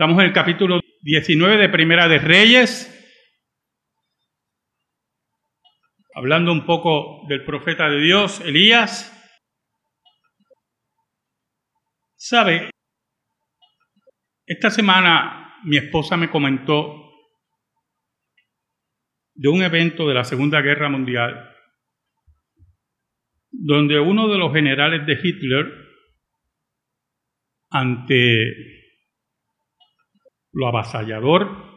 Estamos en el capítulo 19 de Primera de Reyes, hablando un poco del profeta de Dios, Elías. ¿Sabe? Esta semana mi esposa me comentó de un evento de la Segunda Guerra Mundial, donde uno de los generales de Hitler, ante lo avasallador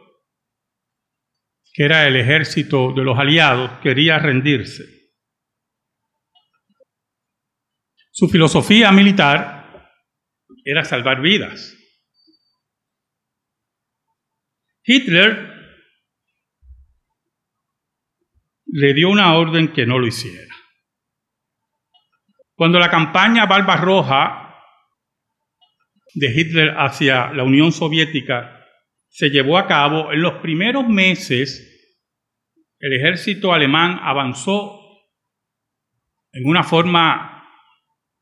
que era el ejército de los aliados, quería rendirse. Su filosofía militar era salvar vidas. Hitler le dio una orden que no lo hiciera. Cuando la campaña Barbarroja de Hitler hacia la Unión Soviética se llevó a cabo, en los primeros meses el ejército alemán avanzó en una forma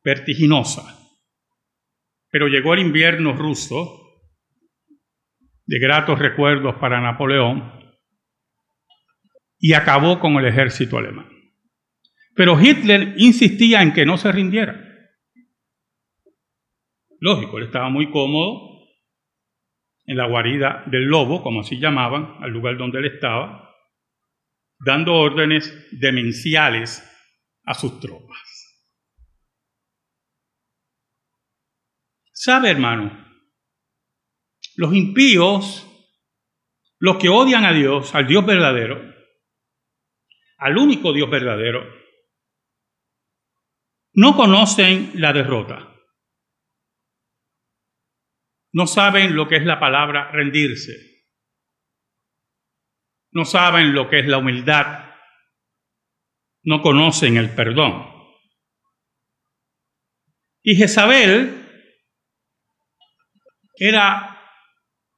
vertiginosa, pero llegó el invierno ruso, de gratos recuerdos para Napoleón, y acabó con el ejército alemán. Pero Hitler insistía en que no se rindiera. Lógico, él estaba muy cómodo en la guarida del lobo, como así llamaban, al lugar donde él estaba, dando órdenes demenciales a sus tropas. ¿Sabe, hermano? Los impíos, los que odian a Dios, al Dios verdadero, al único Dios verdadero, no conocen la derrota no saben lo que es la palabra rendirse. No saben lo que es la humildad. No conocen el perdón. Y Jezabel era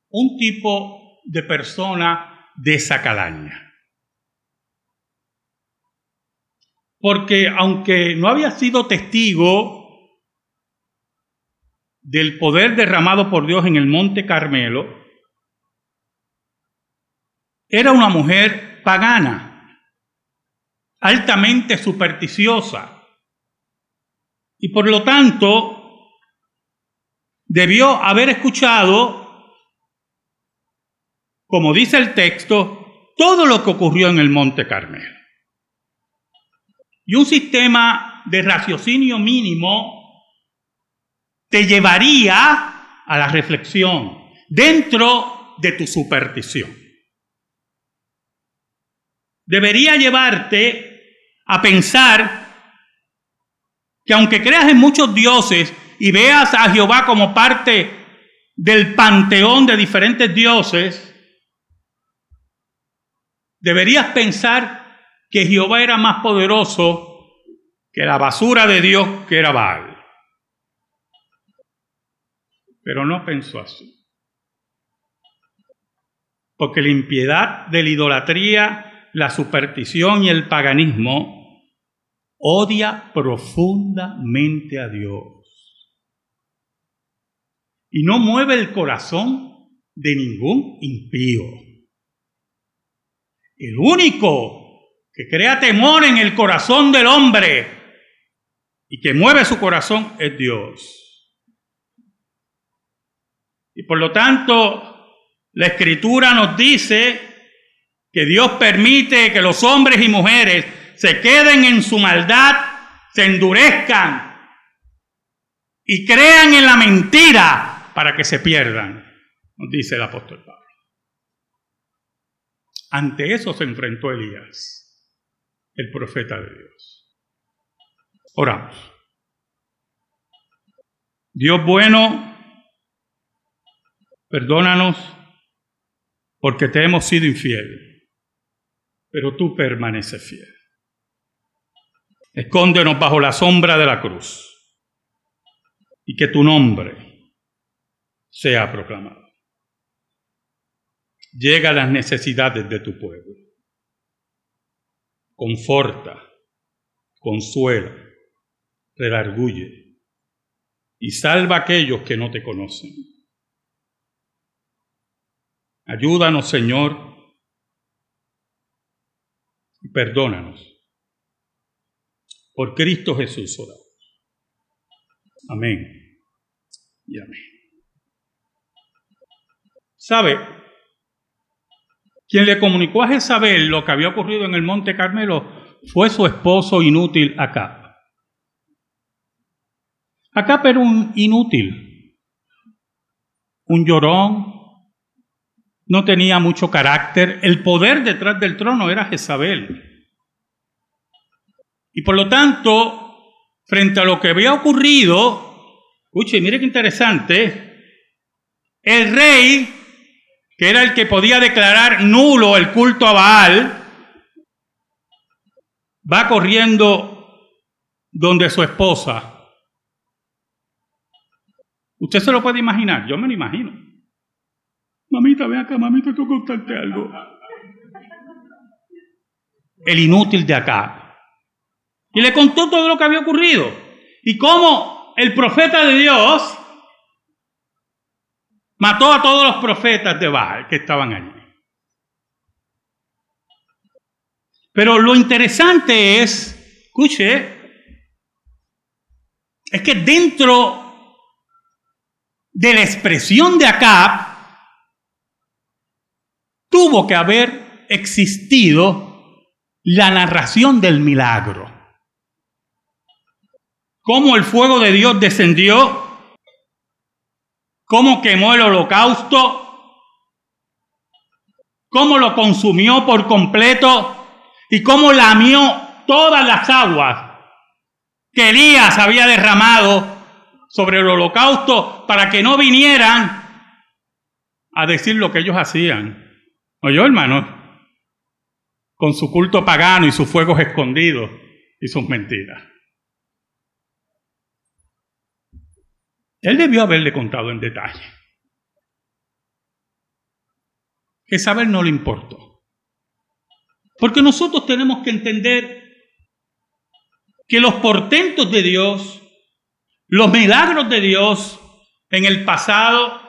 un tipo de persona de esa calaña. Porque aunque no había sido testigo del poder derramado por Dios en el monte Carmelo, era una mujer pagana, altamente supersticiosa, y por lo tanto debió haber escuchado, como dice el texto, todo lo que ocurrió en el monte Carmelo. Y un sistema de raciocinio mínimo te llevaría a la reflexión dentro de tu superstición. Debería llevarte a pensar que aunque creas en muchos dioses y veas a Jehová como parte del panteón de diferentes dioses, deberías pensar que Jehová era más poderoso que la basura de Dios que era Baal. Pero no pensó así. Porque la impiedad de la idolatría, la superstición y el paganismo odia profundamente a Dios. Y no mueve el corazón de ningún impío. El único que crea temor en el corazón del hombre y que mueve su corazón es Dios. Y por lo tanto, la escritura nos dice que Dios permite que los hombres y mujeres se queden en su maldad, se endurezcan y crean en la mentira para que se pierdan, nos dice el apóstol Pablo. Ante eso se enfrentó Elías, el profeta de Dios. Oramos. Dios bueno, Perdónanos porque te hemos sido infiel, pero tú permaneces fiel. Escóndenos bajo la sombra de la cruz y que tu nombre sea proclamado. Llega a las necesidades de tu pueblo. Conforta, consuela, redarguye y salva a aquellos que no te conocen Ayúdanos, Señor, y perdónanos. Por Cristo Jesús oramos. Amén. Y amén. ¿Sabe? Quien le comunicó a Jezabel lo que había ocurrido en el Monte Carmelo fue su esposo inútil Acá. Acá era un inútil, un llorón, no tenía mucho carácter. El poder detrás del trono era Jezabel. Y por lo tanto, frente a lo que había ocurrido, escuche, mire qué interesante, el rey, que era el que podía declarar nulo el culto a Baal, va corriendo donde su esposa. Usted se lo puede imaginar, yo me lo imagino. Mamita, ven acá, mamita, tengo que contarte algo. El inútil de acá. Y le contó todo lo que había ocurrido. Y cómo el profeta de Dios mató a todos los profetas de Baal que estaban allí. Pero lo interesante es, escuche, es que dentro de la expresión de Acab tuvo que haber existido la narración del milagro. Cómo el fuego de Dios descendió, cómo quemó el holocausto, cómo lo consumió por completo y cómo lamió todas las aguas que Elías había derramado sobre el holocausto para que no vinieran a decir lo que ellos hacían. ¿Oyó, hermano? Con su culto pagano y sus fuegos escondidos y sus mentiras. Él debió haberle contado en detalle. saber no le importó. Porque nosotros tenemos que entender que los portentos de Dios, los milagros de Dios en el pasado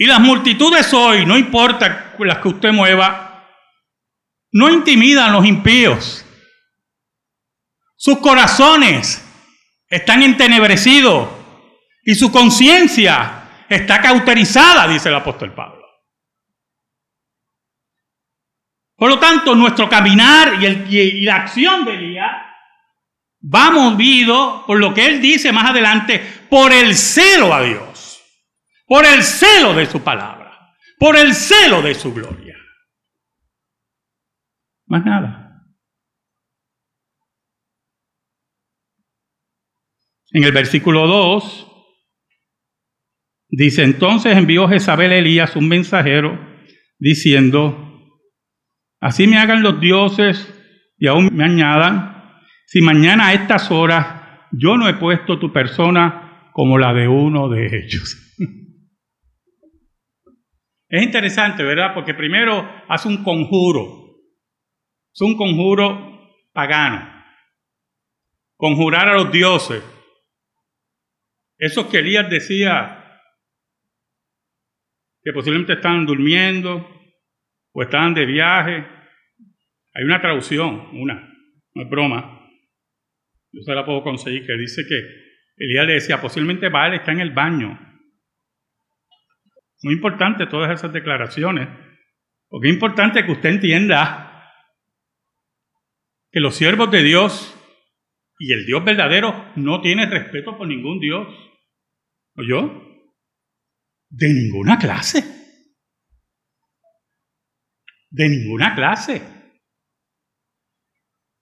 y las multitudes hoy, no importa las que usted mueva, no intimidan a los impíos. Sus corazones están entenebrecidos y su conciencia está cauterizada, dice el apóstol Pablo. Por lo tanto, nuestro caminar y, la acción de Elías va movido por lo que él dice más adelante, por el celo a Dios, por el celo de su palabra, por el celo de su gloria. Más nada. En el versículo 2 dice, entonces envió Jezabel a Elías un mensajero diciendo, Así me hagan los dioses y aún me añadan, si mañana a estas horas yo no he puesto tu persona como la de uno de ellos. Es interesante, ¿verdad? Porque primero hace un conjuro. Es un conjuro pagano. Conjurar a los dioses. Esos que Elías decía que posiblemente estaban durmiendo, o estaban de viaje. Hay una traducción, una, no es broma, yo se la puedo conseguir, que dice que Elías le decía, posiblemente Baal está en el baño. Muy importante todas esas declaraciones, porque es importante que usted entienda que los siervos de Dios y el Dios verdadero no tiene respeto por ningún Dios. ¿Oyó? De ninguna clase de ninguna clase.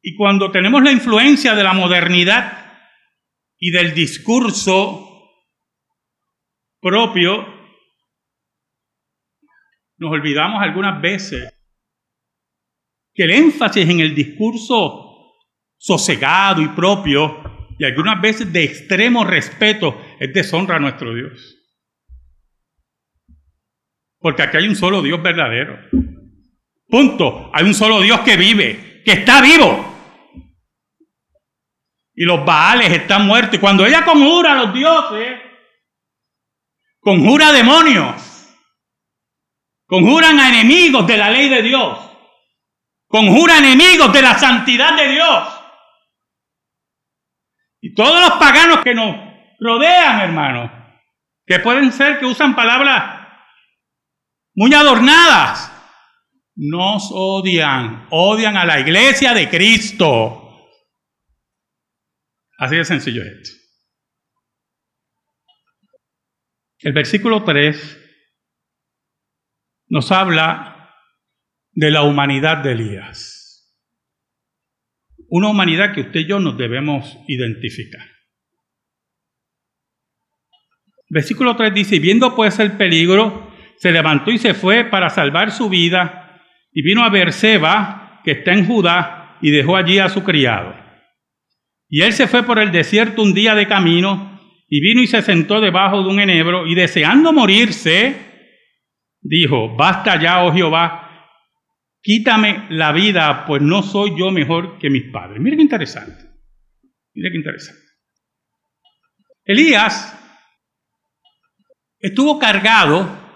Y cuando tenemos la influencia de la modernidad y del discurso propio, nos olvidamos algunas veces que el énfasis en el discurso sosegado y propio y algunas veces de extremo respeto es deshonra a nuestro Dios. Porque aquí hay un solo Dios verdadero. Punto. Hay un solo Dios que vive, que está vivo. Y los Baales están muertos. Y cuando ella conjura a los dioses, conjura demonios. Conjuran a enemigos de la ley de Dios. Conjura enemigos de la santidad de Dios. Y todos los paganos que nos rodean, hermano, que pueden ser que usan palabras muy adornadas, nos odian, odian a la iglesia de Cristo. Así de sencillo es esto. El versículo 3 nos habla de la humanidad de Elías. Una humanidad que usted y yo nos debemos identificar. Versículo 3 dice, y viendo pues el peligro, se levantó y se fue para salvar su vida, y vino a Berseba, que está en Judá, y dejó allí a su criado. Y él se fue por el desierto un día de camino, y vino y se sentó debajo de un enebro, y deseando morirse, dijo, basta ya, oh Jehová, quítame la vida, pues no soy yo mejor que mis padres. Mire qué interesante. Mire qué interesante. Elías estuvo cargado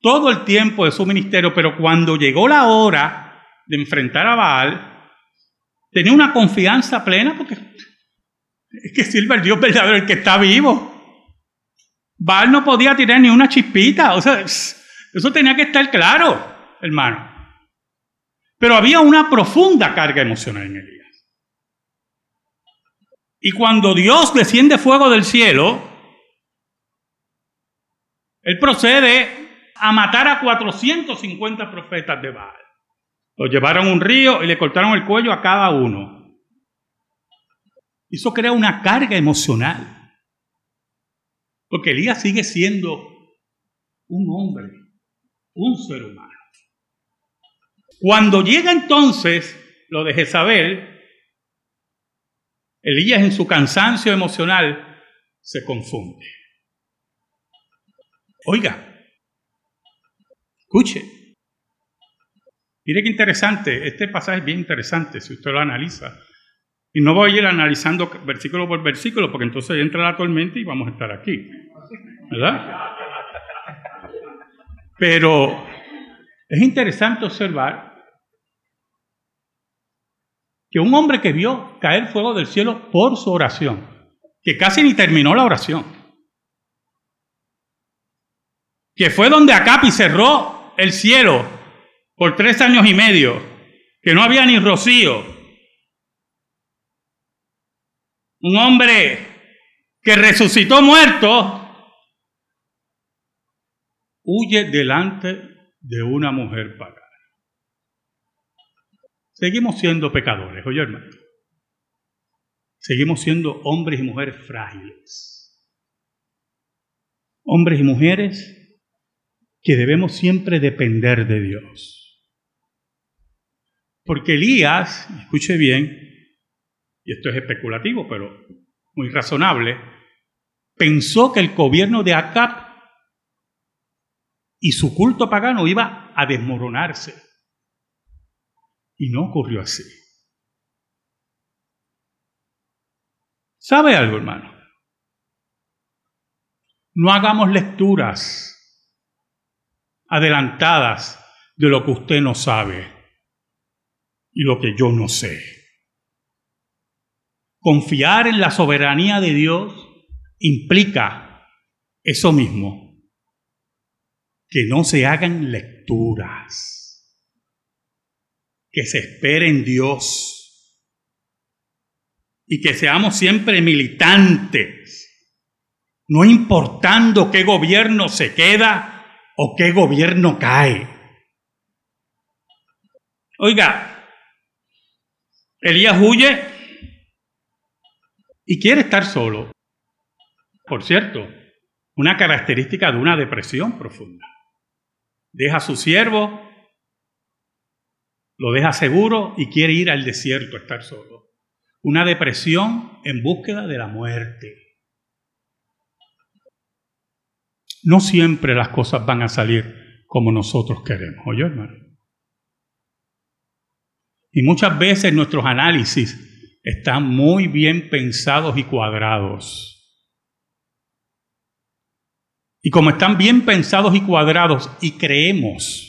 todo el tiempo de su ministerio, pero cuando llegó la hora de enfrentar a Baal, tenía una confianza plena porque es que sirve el Dios verdadero, el que está vivo. Baal no podía tirar ni una chispita, o sea, eso tenía que estar claro hermano. Pero había una profunda carga emocional en Elías. Y cuando Dios desciende fuego del cielo, Él procede a matar a 450 profetas de Baal. Los llevaron a un río y le cortaron el cuello a cada uno. Eso crea una carga emocional. Porque Elías sigue siendo un hombre, un ser humano. Cuando llega entonces lo de Jezabel, Elías en su cansancio emocional se confunde. Oiga, escuche. Mire qué interesante, este pasaje es bien interesante si usted lo analiza. Y no voy a ir analizando versículo por versículo porque entonces entra la tormenta y vamos a estar aquí. ¿Verdad? Pero es interesante observar que un hombre que vio caer fuego del cielo por su oración, que casi ni terminó la oración, que fue donde Acapi cerró el cielo por tres años y medio, que no había ni rocío, un hombre que resucitó muerto, huye delante de una mujer pagana. Seguimos siendo pecadores, oye hermano. Seguimos siendo hombres y mujeres frágiles. Hombres y mujeres que debemos siempre depender de Dios. Porque Elías, escuche bien, y esto es especulativo, pero muy razonable, pensó que el gobierno de Acab y su culto pagano iba a desmoronarse. Y no ocurrió así. ¿Sabe algo, hermano? No hagamos lecturas adelantadas de lo que usted no sabe y lo que yo no sé. Confiar en la soberanía de Dios implica eso mismo, que no se hagan lecturas que se espere en Dios y que seamos siempre militantes, no importando qué gobierno se queda o qué gobierno cae. Oiga, Elías huye y quiere estar solo. Por cierto, una característica de una depresión profunda. Deja a su siervo lo deja seguro y quiere ir al desierto a estar solo. Una depresión en búsqueda de la muerte. No siempre las cosas van a salir como nosotros queremos, oye hermano. Y muchas veces nuestros análisis están muy bien pensados y cuadrados. Y como están bien pensados y cuadrados y creemos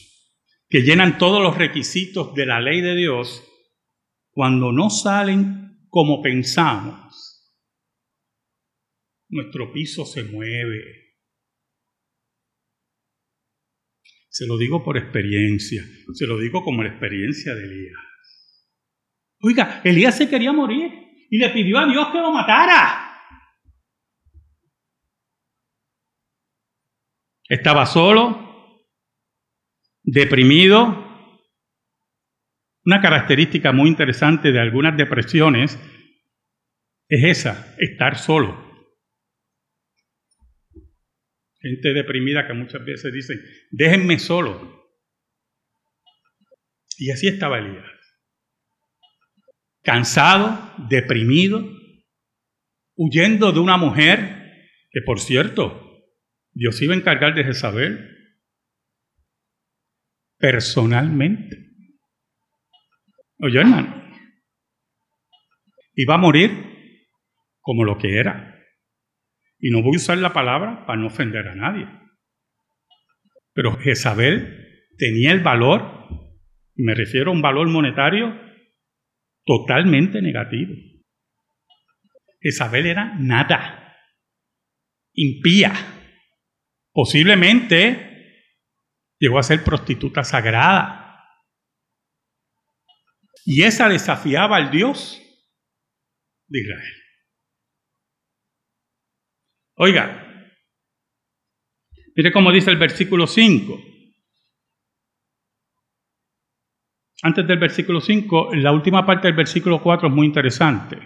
que llenan todos los requisitos de la ley de Dios, cuando no salen como pensamos, nuestro piso se mueve. Se lo digo por experiencia, se lo digo como la experiencia de Elías. Oiga, Elías se quería morir y le pidió a Dios que lo matara. Estaba solo, deprimido. Una característica muy interesante de algunas depresiones es esa, estar solo. Gente deprimida que muchas veces dice, déjenme solo. Y así estaba Elías. Cansado, deprimido, huyendo de una mujer que, por cierto, Dios iba a encargar de Jezabel personalmente. Oye, hermano, iba a morir como lo que era. Y no voy a usar la palabra para no ofender a nadie. Pero Jezabel tenía el valor, y me refiero a un valor monetario totalmente negativo. Jezabel era nada, impía, Posiblemente llegó a ser prostituta sagrada. Y esa desafiaba al Dios de Israel. Oiga, mire cómo dice el versículo 5. Antes del versículo 5, la última parte del versículo 4 es muy interesante.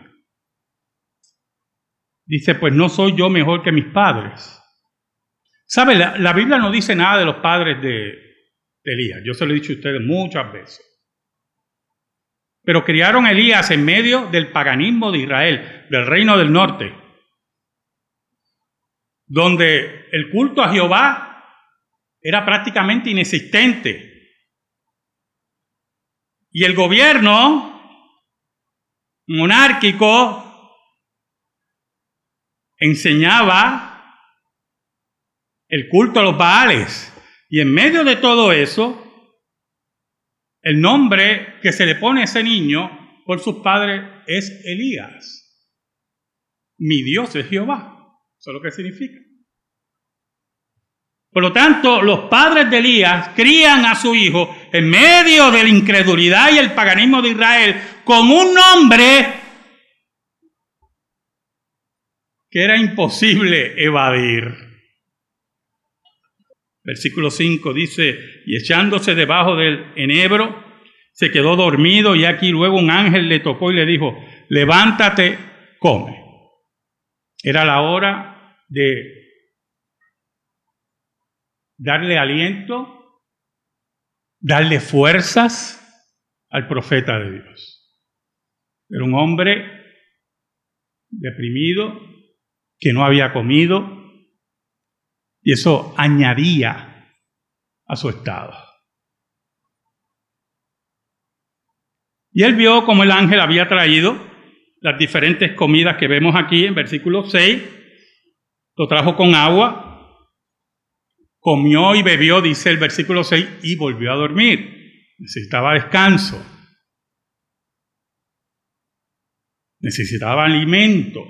Dice, pues no soy yo mejor que mis padres ¿Sabe? La, Biblia no dice nada de los padres de, Elías. Yo se lo he dicho a ustedes muchas veces. Pero criaron Elías en medio del paganismo de Israel, del reino del norte, donde el culto a Jehová era prácticamente inexistente. Y el gobierno monárquico enseñaba el culto a los Baales. Y en medio de todo eso, el nombre que se le pone a ese niño por sus padres es Elías. Mi Dios es Jehová. Eso es lo que significa. Por lo tanto, los padres de Elías crían a su hijo en medio de la incredulidad y el paganismo de Israel con un nombre que era imposible evadir. Versículo 5 dice, y echándose debajo del enebro, se quedó dormido y aquí luego un ángel le tocó y le dijo, levántate, come. Era la hora de darle aliento, darle fuerzas al profeta de Dios. Era un hombre deprimido, que no había comido, y eso añadía a su estado. Y él vio como el ángel había traído las diferentes comidas que vemos aquí en versículo 6. Lo trajo con agua, comió y bebió, dice el versículo 6, y volvió a dormir. Necesitaba descanso. Necesitaba alimento.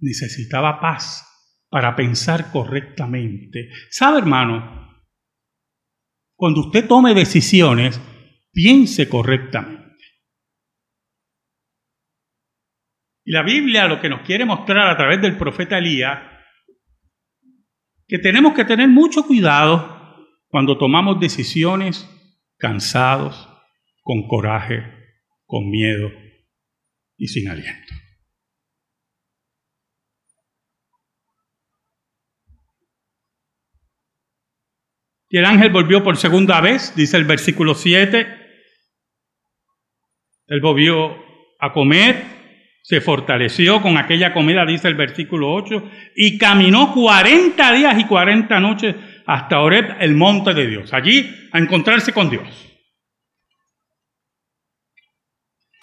necesitaba paz para pensar correctamente. ¿Sabe, hermano? Cuando usted tome decisiones, piense correctamente. Y la Biblia lo que nos quiere mostrar a través del profeta Elías, que tenemos que tener mucho cuidado cuando tomamos decisiones cansados, con coraje, con miedo y sin aliento. Y el ángel volvió por segunda vez, dice el versículo 7. Él volvió a comer, se fortaleció con aquella comida, dice el versículo 8, y caminó 40 días y 40 noches hasta Oreb, el monte de Dios, allí a encontrarse con Dios.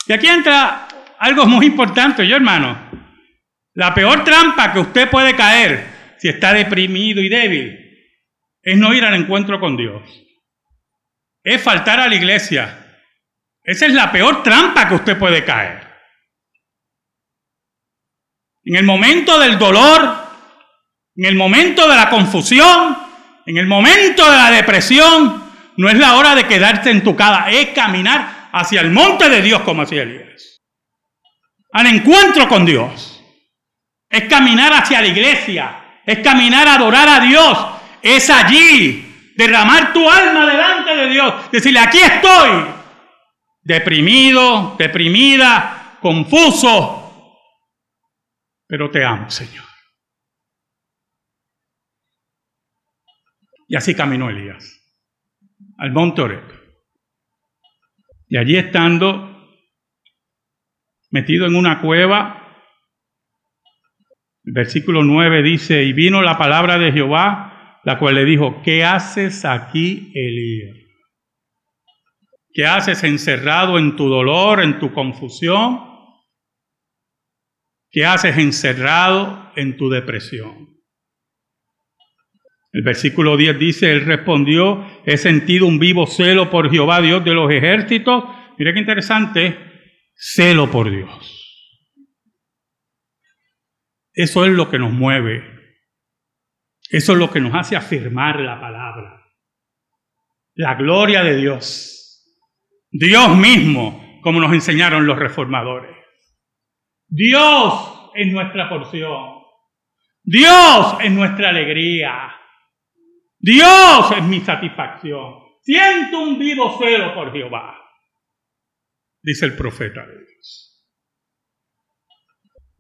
Y aquí entra algo muy importante, yo hermano. La peor trampa que usted puede caer si está deprimido y débil es no ir al encuentro con Dios. Es faltar a la iglesia. Esa es la peor trampa que usted puede caer. En el momento del dolor, en el momento de la confusión, en el momento de la depresión, no es la hora de quedarte en tu casa, es caminar hacia el monte de Dios como hacía Elías. Al encuentro con Dios. Es caminar hacia la iglesia, es caminar a adorar a Dios, es allí derramar tu alma delante de Dios, decirle, aquí estoy, deprimido, deprimida, confuso, pero te amo, Señor. Y así caminó Elías al monte Oreb. Y allí estando, metido en una cueva, el versículo 9 dice, y vino la palabra de Jehová, la cual le dijo, ¿qué haces aquí, Elías? ¿Qué haces encerrado en tu dolor, en tu confusión? ¿Qué haces encerrado en tu depresión? El versículo 10 dice, él respondió, he sentido un vivo celo por Jehová, Dios de los ejércitos. Mira qué interesante, celo por Dios. Eso es lo que nos mueve. Eso es lo que nos hace afirmar la palabra. La gloria de Dios. Dios mismo, como nos enseñaron los reformadores. Dios es nuestra porción. Dios es nuestra alegría. Dios es mi satisfacción. Siento un vivo celo por Jehová, dice el profeta de Dios.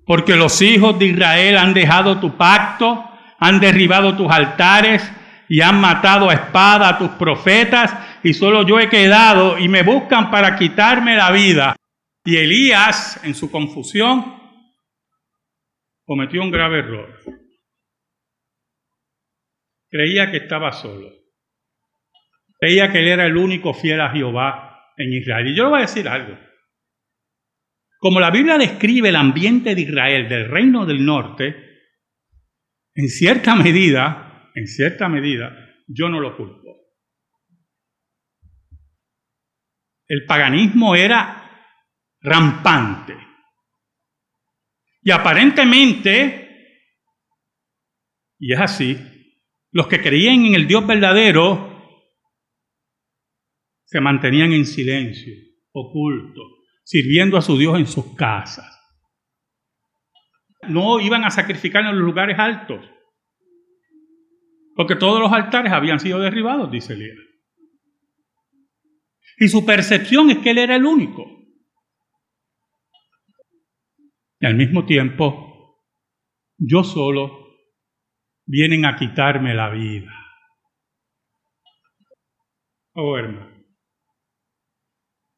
Porque los hijos de Israel han dejado tu pacto, han derribado tus altares y han matado a espada a tus profetas, y solo yo he quedado y me buscan para quitarme la vida. Y Elías, en su confusión, cometió un grave error creía que estaba solo. Creía que él era el único fiel a Jehová en Israel. Y yo le voy a decir algo. Como la Biblia describe el ambiente de Israel, del reino del norte, en cierta medida, en cierta medida, yo no lo culpo. El paganismo era rampante. Y aparentemente, y es así, los que creían en el Dios verdadero se mantenían en silencio, ocultos, sirviendo a su Dios en sus casas. No iban a sacrificar en los lugares altos, porque todos los altares habían sido derribados, dice Elías. Y su percepción es que él era el único. Y al mismo tiempo, yo solo vienen a quitarme la vida. Oh hermano,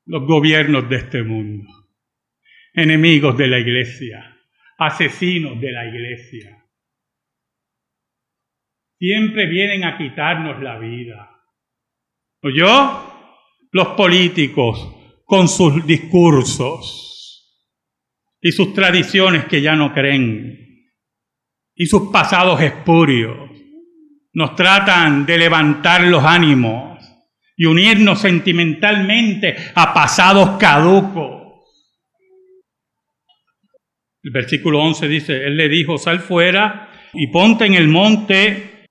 los gobiernos de este mundo, enemigos de la iglesia, asesinos de la iglesia, siempre vienen a quitarnos la vida. ¿O yo? Los políticos con sus discursos y sus tradiciones que ya no creen y sus pasados espurios. Nos tratan de levantar los ánimos y unirnos sentimentalmente a pasados caducos. El versículo 11 dice, Él le dijo, sal fuera y ponte en el monte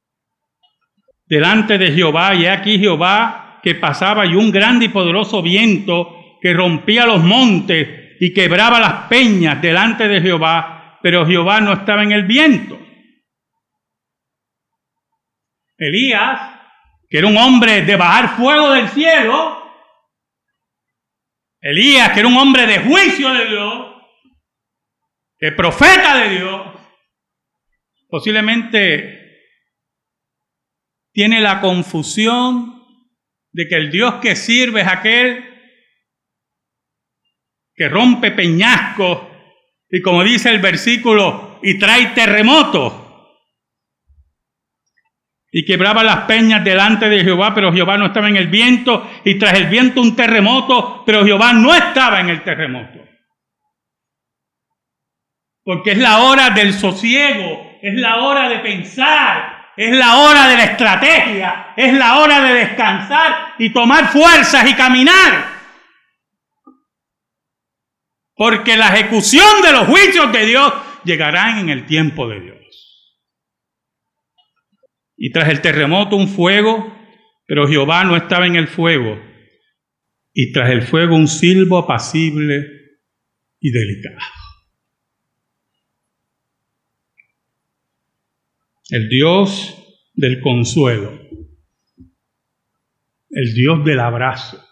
delante de Jehová. Y aquí Jehová que pasaba y un grande y poderoso viento que rompía los montes y quebraba las peñas delante de Jehová pero Jehová no estaba en el viento. Elías, que era un hombre de bajar fuego del cielo, Elías, que era un hombre de juicio de Dios, que profeta de Dios, posiblemente tiene la confusión de que el Dios que sirve es aquel que rompe peñascos y como dice el versículo, y trae terremoto. Y quebraba las peñas delante de Jehová, pero Jehová no estaba en el viento. Y tras el viento un terremoto, pero Jehová no estaba en el terremoto. porque es la hora del sosiego, es la hora de pensar, es la hora de la estrategia, es la hora de descansar y tomar fuerzas y caminar. Porque la ejecución de los juicios de Dios llegarán en el tiempo de Dios. Y tras el terremoto un fuego, pero Jehová no estaba en el fuego. Y tras el fuego un silbo apacible y delicado. El Dios del consuelo, el Dios del abrazo,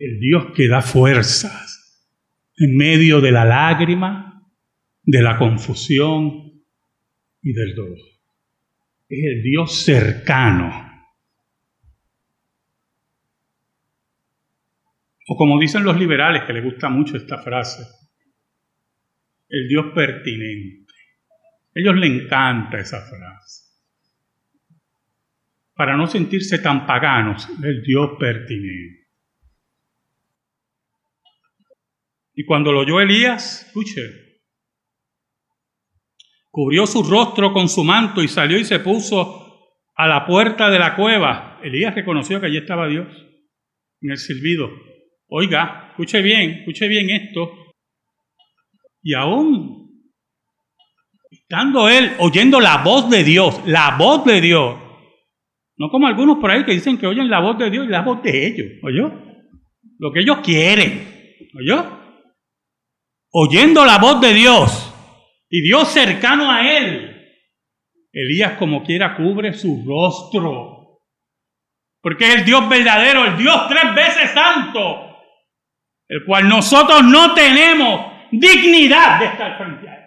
el Dios que da fuerzas en medio de la lágrima, de la confusión y del dolor. Es el Dios cercano. O como dicen los liberales, que les gusta mucho esta frase, el Dios pertinente. A ellos les encanta esa frase. Para no sentirse tan paganos, el Dios pertinente. Y cuando lo oyó Elías, escuche, cubrió su rostro con su manto y salió y se puso a la puerta de la cueva. Elías reconoció que allí estaba Dios en el silbido. Oiga, escuche bien, escuche bien esto. Y aún, estando él oyendo la voz de Dios, la voz de Dios, no como algunos por ahí que dicen que oyen la voz de Dios y la voz de ellos, ¿oyó? Lo que ellos quieren, ¿oyó? Oyendo la voz de Dios y Dios cercano a él, Elías como quiera cubre su rostro, porque es el Dios verdadero, el Dios tres veces santo, el cual nosotros no tenemos dignidad de estar frente a él.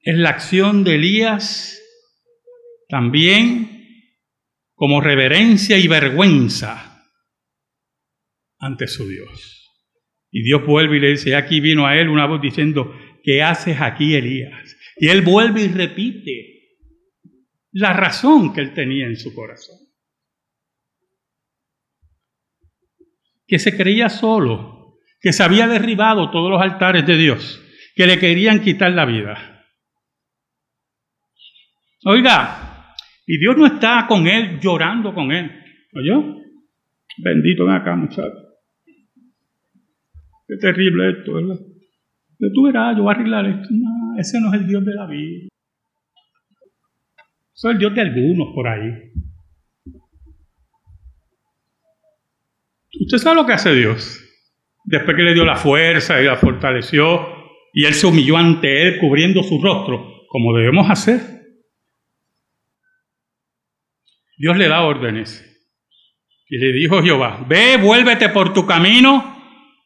Es la acción de Elías también como reverencia y vergüenza ante su Dios. Y Dios vuelve y le dice, aquí vino a él una voz diciendo, ¿qué haces aquí, Elías? Y él vuelve y repite la razón que él tenía en su corazón. Que se creía solo, que se había derribado todos los altares de Dios, que le querían quitar la vida. Oiga, y Dios no está con él llorando con él. ¿Oyó? Bendito ven acá, muchachos. Qué terrible esto, ¿verdad? Tú verás, yo voy a arreglar esto. Ese no es el Dios de la vida. Eso es el Dios de algunos por ahí. Usted sabe lo que hace Dios. Después que le dio la fuerza y la fortaleció, y él se humilló ante él cubriendo su rostro, como debemos hacer. Dios le da órdenes. Y le dijo Jehová, ve, vuélvete por tu camino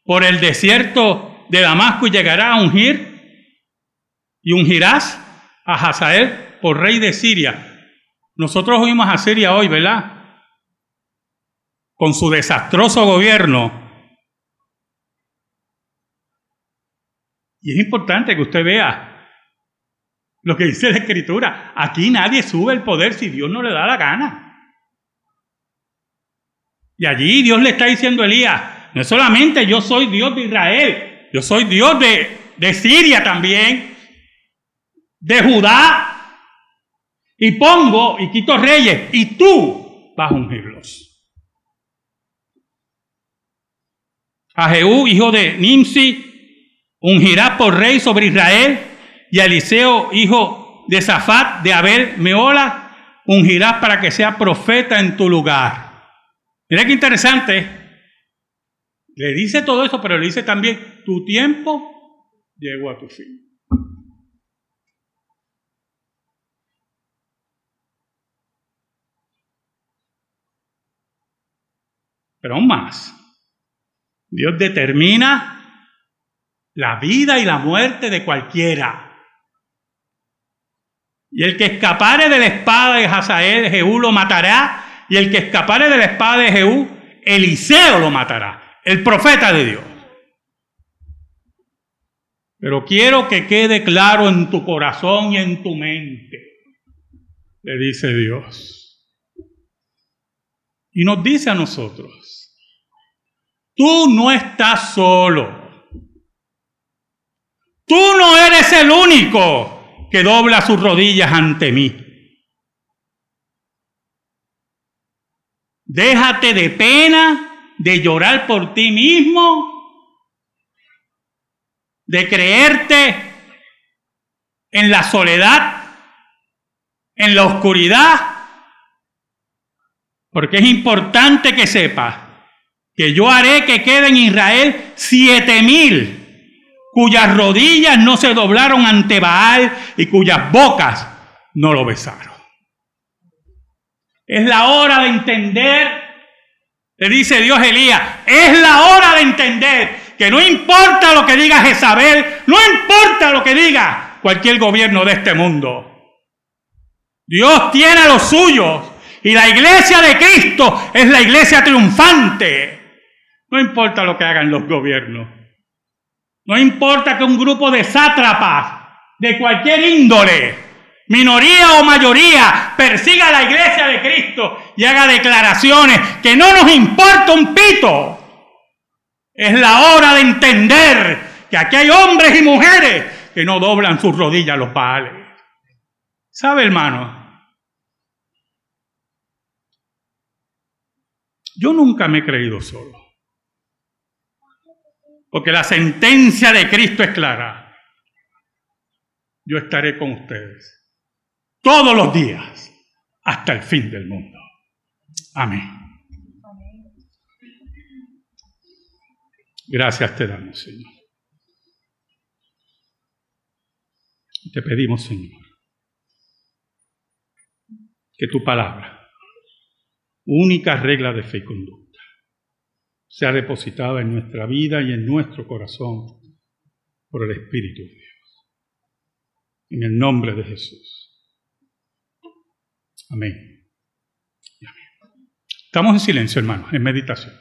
por el desierto de Damasco y llegará a ungir y ungirás a Hazael por rey de Siria. Nosotros oímos a Siria hoy, ¿verdad? Con su desastroso gobierno. Y es importante que usted vea lo que dice la Escritura. Aquí nadie sube el poder si Dios no le da la gana. Y allí Dios le está diciendo a Elías, no solamente yo soy Dios de Israel, yo soy Dios de, de Siria también, de Judá, y pongo y quito reyes, y tú vas a ungirlos. A Jehú, hijo de Nimsi, ungirá por rey sobre Israel, y a Eliseo, hijo de Zafat, de Abel Meola, ungirás para que sea profeta en tu lugar. Mira qué interesante. Le dice todo eso, pero le dice también, tu tiempo llegó a tu fin. Pero aún más, Dios determina la vida y la muerte de cualquiera. Y el que escapare de la espada de Hazael, Jehú lo matará. Y el que escapare de la espada de Jehú, Eliseo lo matará el profeta de Dios. Pero quiero que quede claro en tu corazón y en tu mente, le dice Dios. Y nos dice a nosotros, Tú no estás solo. Tú no eres el único que dobla sus rodillas ante mí. Déjate de pena, de llorar por ti mismo, de creerte en la soledad, en la oscuridad, porque es importante que sepas que yo haré que quede en Israel siete mil cuyas rodillas no se doblaron ante Baal y cuyas bocas no lo besaron. Es la hora de entender, le dice Dios Elías, es la hora de entender que no importa lo que diga Jezabel, no importa lo que diga cualquier gobierno de este mundo. Dios tiene a los suyos y la iglesia de Cristo es la iglesia triunfante. No importa lo que hagan los gobiernos. No importa que un grupo de sátrapas de cualquier índole, minoría o mayoría, persiga a la iglesia de Cristo y haga declaraciones que no nos importa un pito. Es la hora de entender que aquí hay hombres y mujeres que no doblan sus rodillas a los paales. ¿Sabe, hermano? Yo nunca me he creído solo. Porque la sentencia de Cristo es clara. Yo estaré con ustedes todos los días hasta el fin del mundo. Amén. Gracias te damos, Señor. Te pedimos, Señor, que tu palabra, única regla de fe y conducta, sea depositada en nuestra vida y en nuestro corazón por el Espíritu de Dios. En el nombre de Jesús. Amén. Estamos en silencio, hermanos, en meditación.